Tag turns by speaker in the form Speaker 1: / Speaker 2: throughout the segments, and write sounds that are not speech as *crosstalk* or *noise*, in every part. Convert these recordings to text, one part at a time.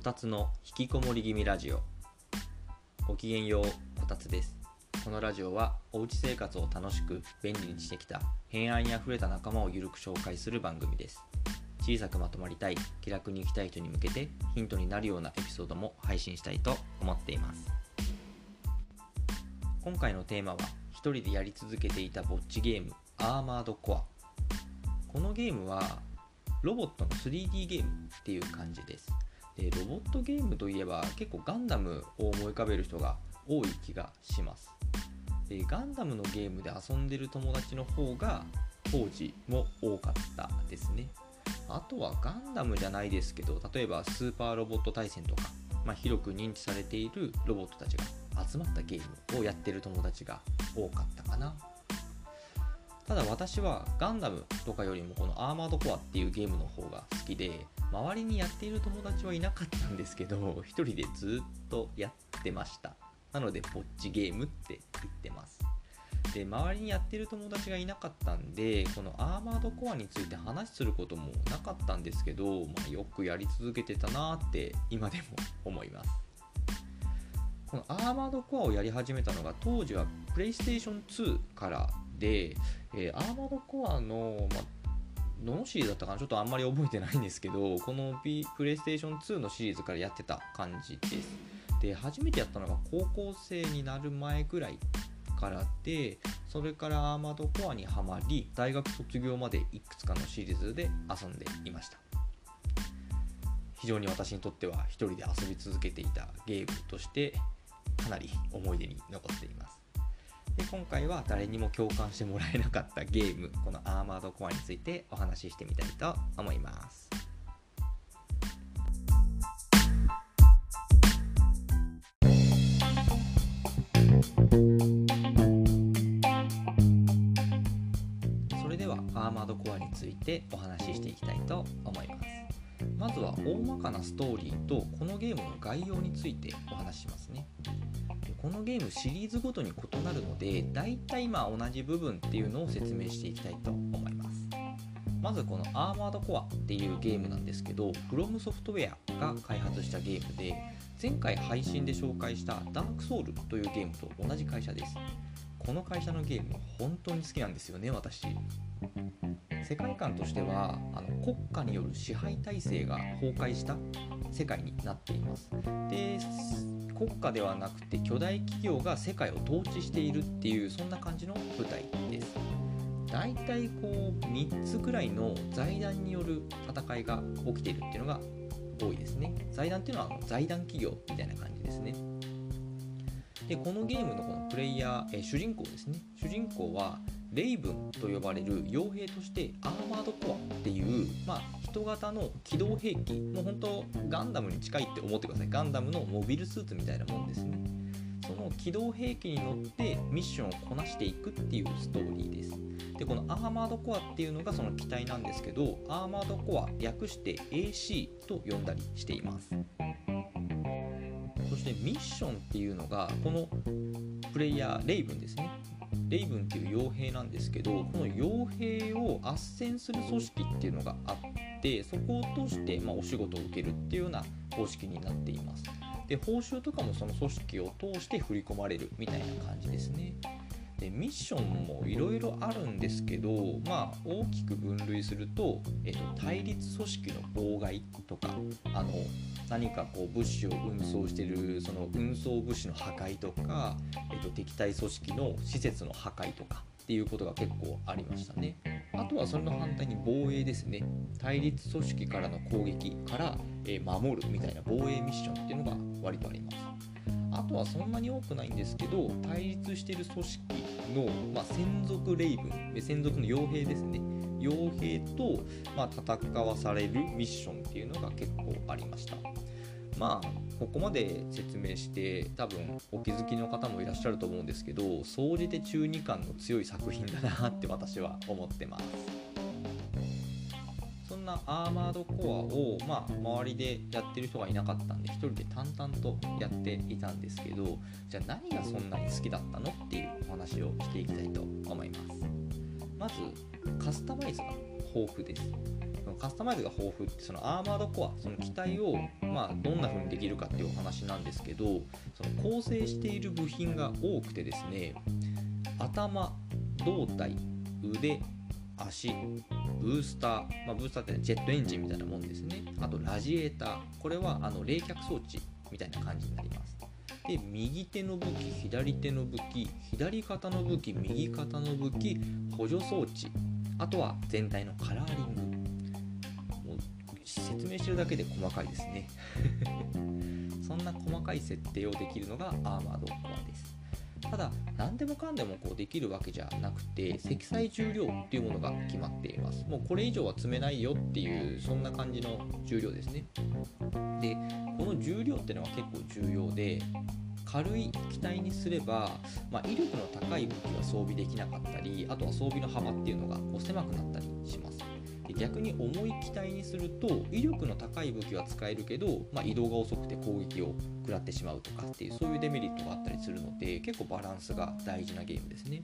Speaker 1: こたつの引きこもり気味ラジオ。ごきげんようこたつです。このラジオはおうち生活を楽しく便利にしてきた偏愛にあふれた仲間をゆるく紹介する番組です。小さくまとまりたい気楽に生きたい人に向けてヒントになるようなエピソードも配信したいと思っています。今回のテーマは一人でやり続けていたぼっちゲームアーマードコア。このゲームはロボットの 3D ゲームっていう感じです。でロボットゲームといえば結構ガンダムを思い浮かべる人が多い気がします。でガンダムのゲームで遊んでる友達の方が当時も多かったですね。あとはガンダムじゃないですけど例えばスーパーロボット対戦とか、まあ、広く認知されているロボットたちが集まったゲームをやってる友達が多かったかな。ただ私はガンダムとかよりもこのアーマードコアっていうゲームの方が好きで周りにやっている友達はいなかったんですけど *laughs* 一人でずっとやってました。なのでぼっちゲームって言ってます。で周りにやってる友達がいなかったんでこのアーマードコアについて話することもなかったんですけど、まあ、よくやり続けてたなって今でも思います。このアーマードコアをやり始めたのが当時は PlayStation 2からで、えー、アーマードコアの、まどのシリーズだったかなちょっとあんまり覚えてないんですけどこの、P、プレイステーション2のシリーズからやってた感じです。で初めてやったのが高校生になる前ぐらいからでそれからアーマードコアにはまり大学卒業までいくつかのシリーズで遊んでいました。非常に私にとっては一人で遊び続けていたゲームとしてかなり思い出に残っています。で今回は誰にも共感してもらえなかったゲームこのアーマードコアについてお話ししてみたいと思います。それではアーマードコアについてお話ししていきたいと思います。まずは大まかなストーリーとこのゲームの概要についてお話ししますね。このゲームシリーズごとに異なるのでだいたいまあ同じ部分っていうのを説明していきたいと思います。まずこのアーマードコアっていうゲームなんですけどフロムソフトウェアが開発したゲームで前回配信で紹介したダークソウルというゲームと同じ会社です。この会社のゲーム本当に好きなんですよね私。世界観としてはあの国家による支配体制が崩壊した世界になっています。で国家ではなくて巨大企業が世界を統治しているっていうそんな感じの舞台です。大体こう3つくらいの財団による戦いが起きているっていうのが多いですね。財団っていうのは財団企業みたいな感じですね。でこのゲームのこのプレイヤー、え主人公ですね。主人公はレイブンと呼ばれる傭兵としてアーマードコアっていう、まあ、人型の機動兵器もう本当ガンダムに近いって思ってください。ガンダムのモビルスーツみたいなもんですね。その機動兵器に乗ってミッションをこなしていくっていうストーリーです。でこのアーマードコアっていうのがその機体なんですけどアーマードコア略して AC と呼んだりしています。そしてミッションっていうのがこのプレイヤーレイブンですね。レイブンっていう傭兵なんですけどこの傭兵を斡旋する組織っていうのがあってそこを通して、ま、お仕事を受けるっていうような方式になっています。で報酬とかもその組織を通して振り込まれるみたいな感じですね。でミッションもいろいろあるんですけど、まあ、大きく分類すると、えっと、対立組織の妨害とかあの何かこう物資を運送してるその運送物資の破壊とか、えっと、敵対組織の施設の破壊とかっていうことが結構ありましたね。あとはそれの反対に防衛ですね。対立組織からの攻撃から、え守るみたいな防衛ミッションっていうのが割とあります。あとはそんなに多くないんですけど対立してる組織の、まあ、専属レイブン専属の傭兵ですね。傭兵と、まあ、戦わされるミッションっていうのが結構ありました。まあここまで説明して多分お気づきの方もいらっしゃると思うんですけど総じて中二感の強い作品だなって私は思ってます。アーマードコアを、まあ、周りでやってる人がいなかったんで1人で淡々とやっていたんですけどじゃあ何がそんなに好きだったのっていうお話をしていきたいと思います。まずカスタマイズが豊富です。カスタマイズが豊富ってそのアーマードコアその機体を、まあ、どんな風にできるかっていうお話なんですけどその構成している部品が多くてですね頭胴体腕足ブースター、まあ、ブースターってジェットエンジンみたいなもんですね。あとラジエーター。これはあの冷却装置みたいな感じになります。で右手の武器左手の武器左肩の武器右肩の武器補助装置。あとは全体のカラーリング。もう説明してるだけで細かいですね。*laughs* そんな細かい設定をできるのがアーマードコアです。ただ何でもかんでもこうできるわけじゃなくて積載重量っていうものが決まっています。もうこれ以上は積めないよっていうそんな感じの重量ですね。でこの重量っていうのは結構重要で軽い機体にすれば、まあ、威力の高い武器は装備できなかったりあとは装備の幅っていうのがこう狭くなったりします。逆に重い機体にすると威力の高い武器は使えるけど、まあ、移動が遅くて攻撃を食らってしまうとかっていうそういうデメリットがあったりするので結構バランスが大事なゲームですね。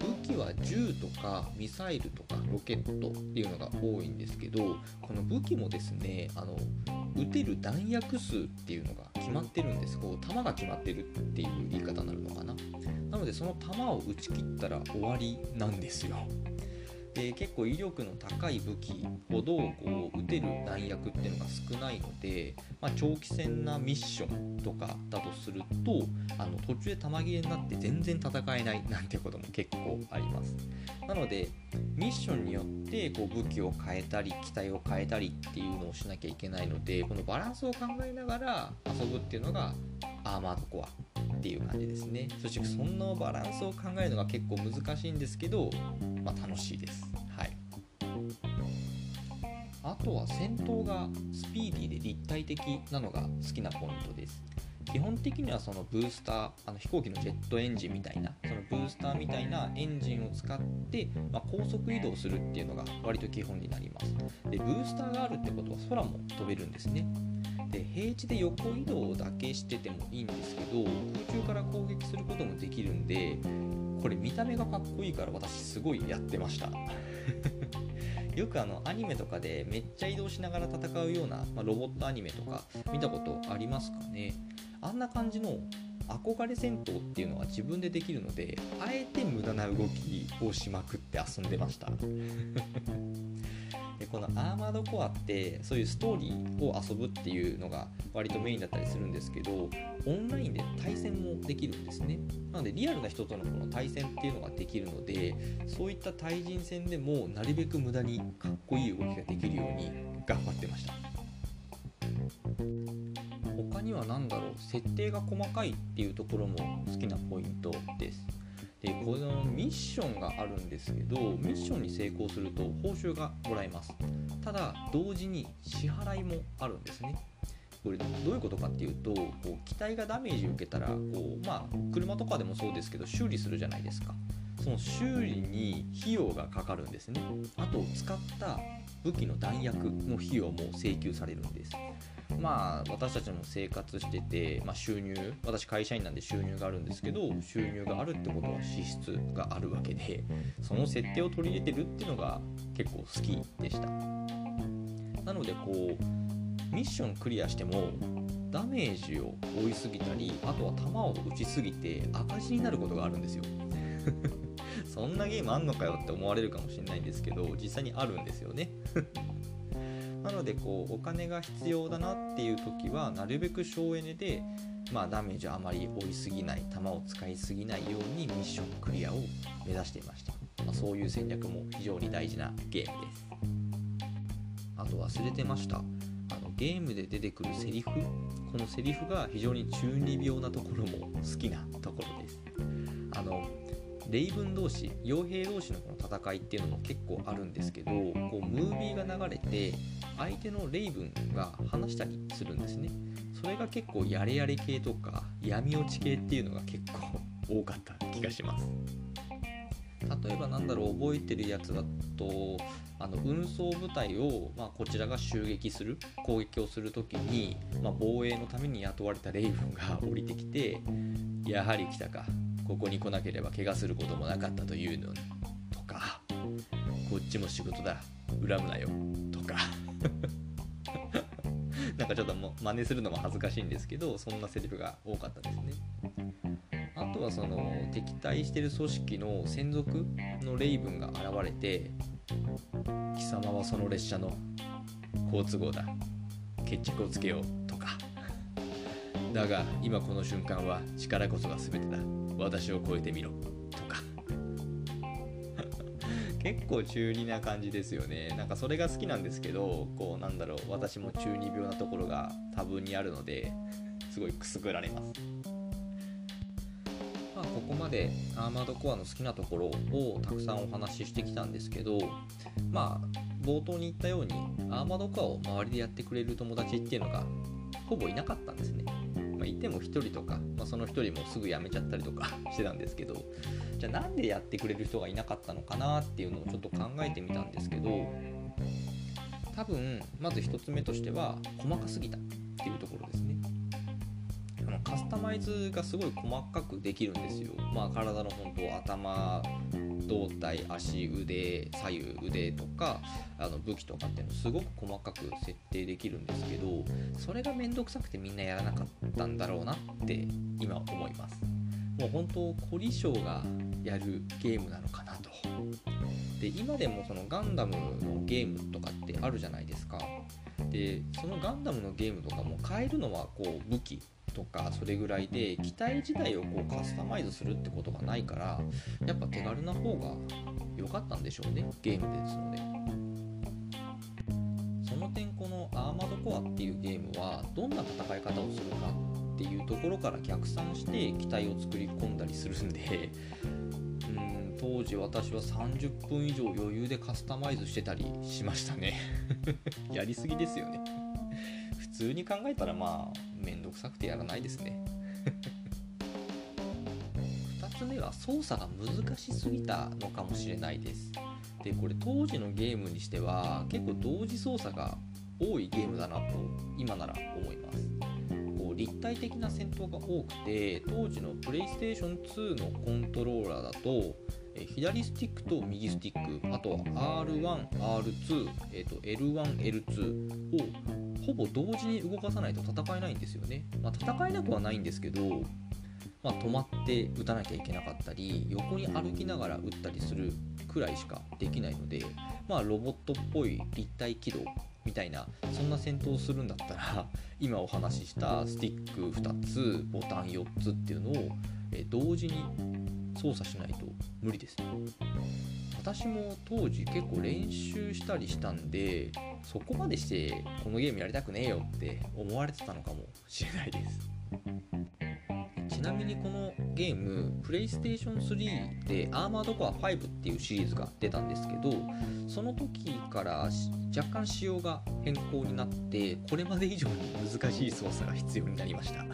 Speaker 1: 武器は銃とかミサイルとかロケットっていうのが多いんですけどこの武器もですねあの撃てる弾薬数っていうのが決まってるんです。こう弾が決まってるっていう言い方になるのかな。なのでその弾を撃ち切ったら終わりなんですよ。で結構威力の高い武器ほどこう撃てる弾薬っていうのが少ないので、まあ、長期戦なミッションとかだとするとあの途中で弾切れになって全然戦えないなんてことも結構あります。なのでミッションによってこう武器を変えたり機体を変えたりっていうのをしなきゃいけないのでこのバランスを考えながら遊ぶっていうのがアーマードコア。っていう感じですね。そしてそんなバランスを考えるのが結構難しいんですけど、まあ、楽しいです。はい。あとは戦闘がスピーディーで立体的なのが好きなポイントです。基本的にはそのブースターあの飛行機のジェットエンジンみたいなそのブースターみたいなエンジンを使って、まあ、高速移動するっていうのが割と基本になります。でブースターがあるってことは空も飛べるんですね。で平地で横移動だけしててもいいんですけど空中から攻撃することもできるんでこれ見た目がかっこいいから私すごいやってました。*laughs* よくあのアニメとかでめっちゃ移動しながら戦うような、まあ、ロボットアニメとか見たことありますかね？あんな感じの憧れ戦闘っていうのは自分でできるのであえて無駄な動きをしまくって遊んでました。でこのアーマードコアってそういうストーリーを遊ぶっていうのが割とメインだったりするんですけどオンラインで対戦もできるんですね。なのでリアルな人とのこの対戦っていうのができるのでそういった対人戦でもなるべく無駄にかっこいい動きができるように頑張ってました。他には何だろう？設定が細かいっていうところも好きなポイント。でこのミッションがあるんですけどミッションに成功すると報酬がもらえます。ただ同時に支払いもあるんですね。これどういうことかっていうとこう機体がダメージを受けたらこう、まあ、車とかでもそうですけど修理するじゃないですか。その修理に費用がかかるんですね。あと使った武器の弾薬の費用も請求されるんです。まあ私たちも生活してて、まあ、収入私会社員なんで収入があるんですけど収入があるってことは支出があるわけでその設定を取り入れてるっていうのが結構好きでした。なのでこうミッションクリアしてもダメージを負いすぎたりあとは弾を撃ちすぎて赤字になることがあるんですよ。*laughs* そんなゲームあんのかよって思われるかもしれないんですけど実際にあるんですよね。なのでこうお金が必要だなっていう時はなるべく省エネで、まあ、ダメージをあまり負いすぎない弾を使いすぎないようにミッションクリアを目指していました、まあ、そういう戦略も非常に大事なゲームです。あと忘れてました。あのゲームで出てくるセリフ。このセリフが非常に中二病なところも好きなところです。あのレイブン同士傭兵同士のこの戦いっていうのも結構あるんですけどこうムービーが流れて相手のレイブンが話したりするんですね。それが結構やれやれ系とか闇落ち系っていうのが結構多かった気がします。例えばなんだろう覚えてるやつだとあの運送部隊を、まあ、こちらが襲撃する攻撃をする時に、まあ、防衛のために雇われたレイブンが降りてきてやはり来たか。ここに来なければ怪我することもなかったというのとかこっちも仕事だ恨むなよ。とか。*laughs* なんかちょっとも真似するのも恥ずかしいんですけどそんなセリフが多かったですね。あとはその敵対してる組織の専属のレイブンが現れて貴様はその列車の好都合だ。決着をつけよう。とか。だが今この瞬間は力こそが全てだ。私を超えてみろ。とか。*laughs* 結構中二な感じですよね。なんかそれが好きなんですけどこうなんだろう。私も中二病なところが多分にあるのですごいくすぐられます。まあ、ここまでアーマードコアの好きなところをたくさんお話ししてきたんですけどまあ冒頭に言ったようにアーマードコアを周りでやってくれる友達っていうのがほぼいなかったんですね。まあ、いても1人とか、まあ、その1人もすぐ辞めちゃったりとか *laughs* してたんですけどじゃあなんでやってくれる人がいなかったのかなっていうのをちょっと考えてみたんですけど多分まず1つ目としては細かすぎたっていうところですね。あのカスタマイズがすごい細かくできるんですよ。まあ体の本当頭胴体足腕左右腕とかあの武器とかっていうのすごく細かく設定できるんですけどそれが面倒くさくてみんなやらなかったんだろうなって今思います。もう本当凝り性がやるゲームなのかなと。で今でもそのガンダムのゲームとかってあるじゃないですか。でそのガンダムのゲームとかも変えるのはこう武器とかそれぐらいで機体自体をこうカスタマイズするってことがないからやっぱ手軽な方が良かったんでしょうねゲームですので。その点このアーマードコアっていうゲームはどんな戦い方をするかっていうところから逆算して機体を作り込んだりするんで *laughs* うん当時私は30分以上余裕でカスタマイズしてたりしましたね。*laughs* やりすぎですよね。普通に考えたらまあめんどくさくてやらないですね。*laughs* 2つ目は操作が難しすぎたのかもしれないです。でこれ当時のゲームにしては結構同時操作が多いゲームだなと今なら思います。こう立体的な戦闘が多くて当時のプレイステーション2のコントローラーだと左スティックと右スティックあとは R1、R2、えー、と L1、L2 をほぼ同時に動かさないと戦えないんですよね。まあ、戦えなくはないんですけど、まあ、止まって撃たなきゃいけなかったり横に歩きながら撃ったりするくらいしかできないので、まあ、ロボットっぽい立体起動みたいなそんな戦闘をするんだったら *laughs* 今お話ししたスティック2つボタン4つっていうのを同時に操作しないと無理ですね。私も当時結構練習したりしたんでそこまでしてこのゲームやりたくねえよって思われてたのかもしれないです。ちなみにこのゲームプレイステーション3でアーマードコア5っていうシリーズが出たんですけどその時から若干仕様が変更になってこれまで以上に難しい操作が必要になりました。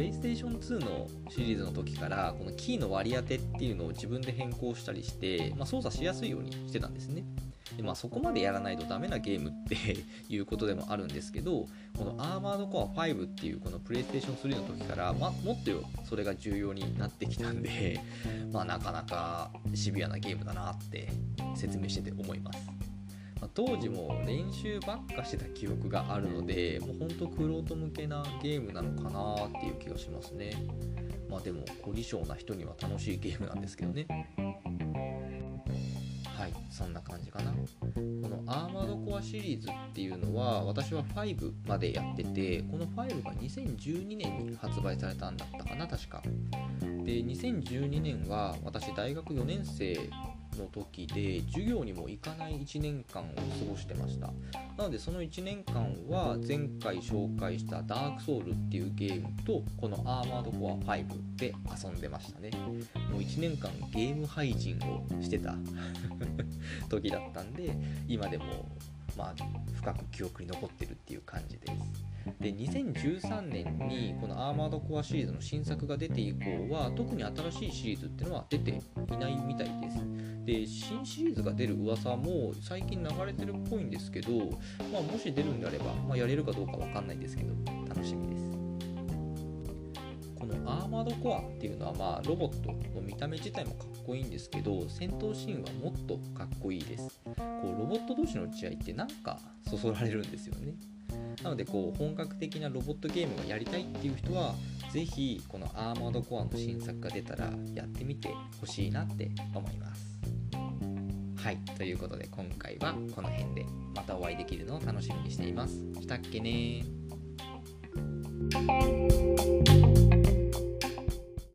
Speaker 1: レイステーション2のシリーズの時からこのキーの割り当てっていうのを自分で変更したりして、まあ、操作しやすいようにしてたんですね。で、まあ、そこまでやらないとダメなゲームっていうことでもあるんですけどこのアーマードコア5っていうこのプレイステーション3の時から、ま、もっとそれが重要になってきたんで、まあ、なかなかシビアなゲームだなって説明してて思います。まあ、当時も練習ばっかしてた記憶があるのでもうほんとクロート向けなゲームなのかなっていう気がしますね。まあでも凝り性な人には楽しいゲームなんですけどね。はいそんな感じかな。このアーマードコアシリーズっていうのは私は5までやっててこの5が2012年に発売されたんだったかな確か。で2012年は私大学4年生の時で授業にも行かない1年間を過ごしてました。なのでその1年間は前回紹介したダークソウルっていうゲームとこのアーマードコア5で遊んでましたね。もう1年間ゲーム配信をしてた *laughs* 時だったんで今でもまあ深く記憶に残ってるっていう感じです。で2013年にこのアーマードコアシリーズの新作が出て以降は特に新しいシリーズっていうのは出ていないみたいです。で新シリーズが出る噂も最近流れてるっぽいんですけど、まあ、もし出るんであれば、まあ、やれるかどうかわかんないですけど楽しみです。こののアーマードコアっていうのはまあロボットの見た目自体もかっこいいんですけど戦闘シーンはもっとかっこいいです。こうロボット同士の打ち合いってなんかそそられるんですよね。なのでこう本格的なロボットゲームがやりたいっていう人は是非このアーマードコアの新作が出たらやってみてほしいなって思います。はい。ということで今回はこの辺でまたお会いできるのを楽しみにしています。したっけね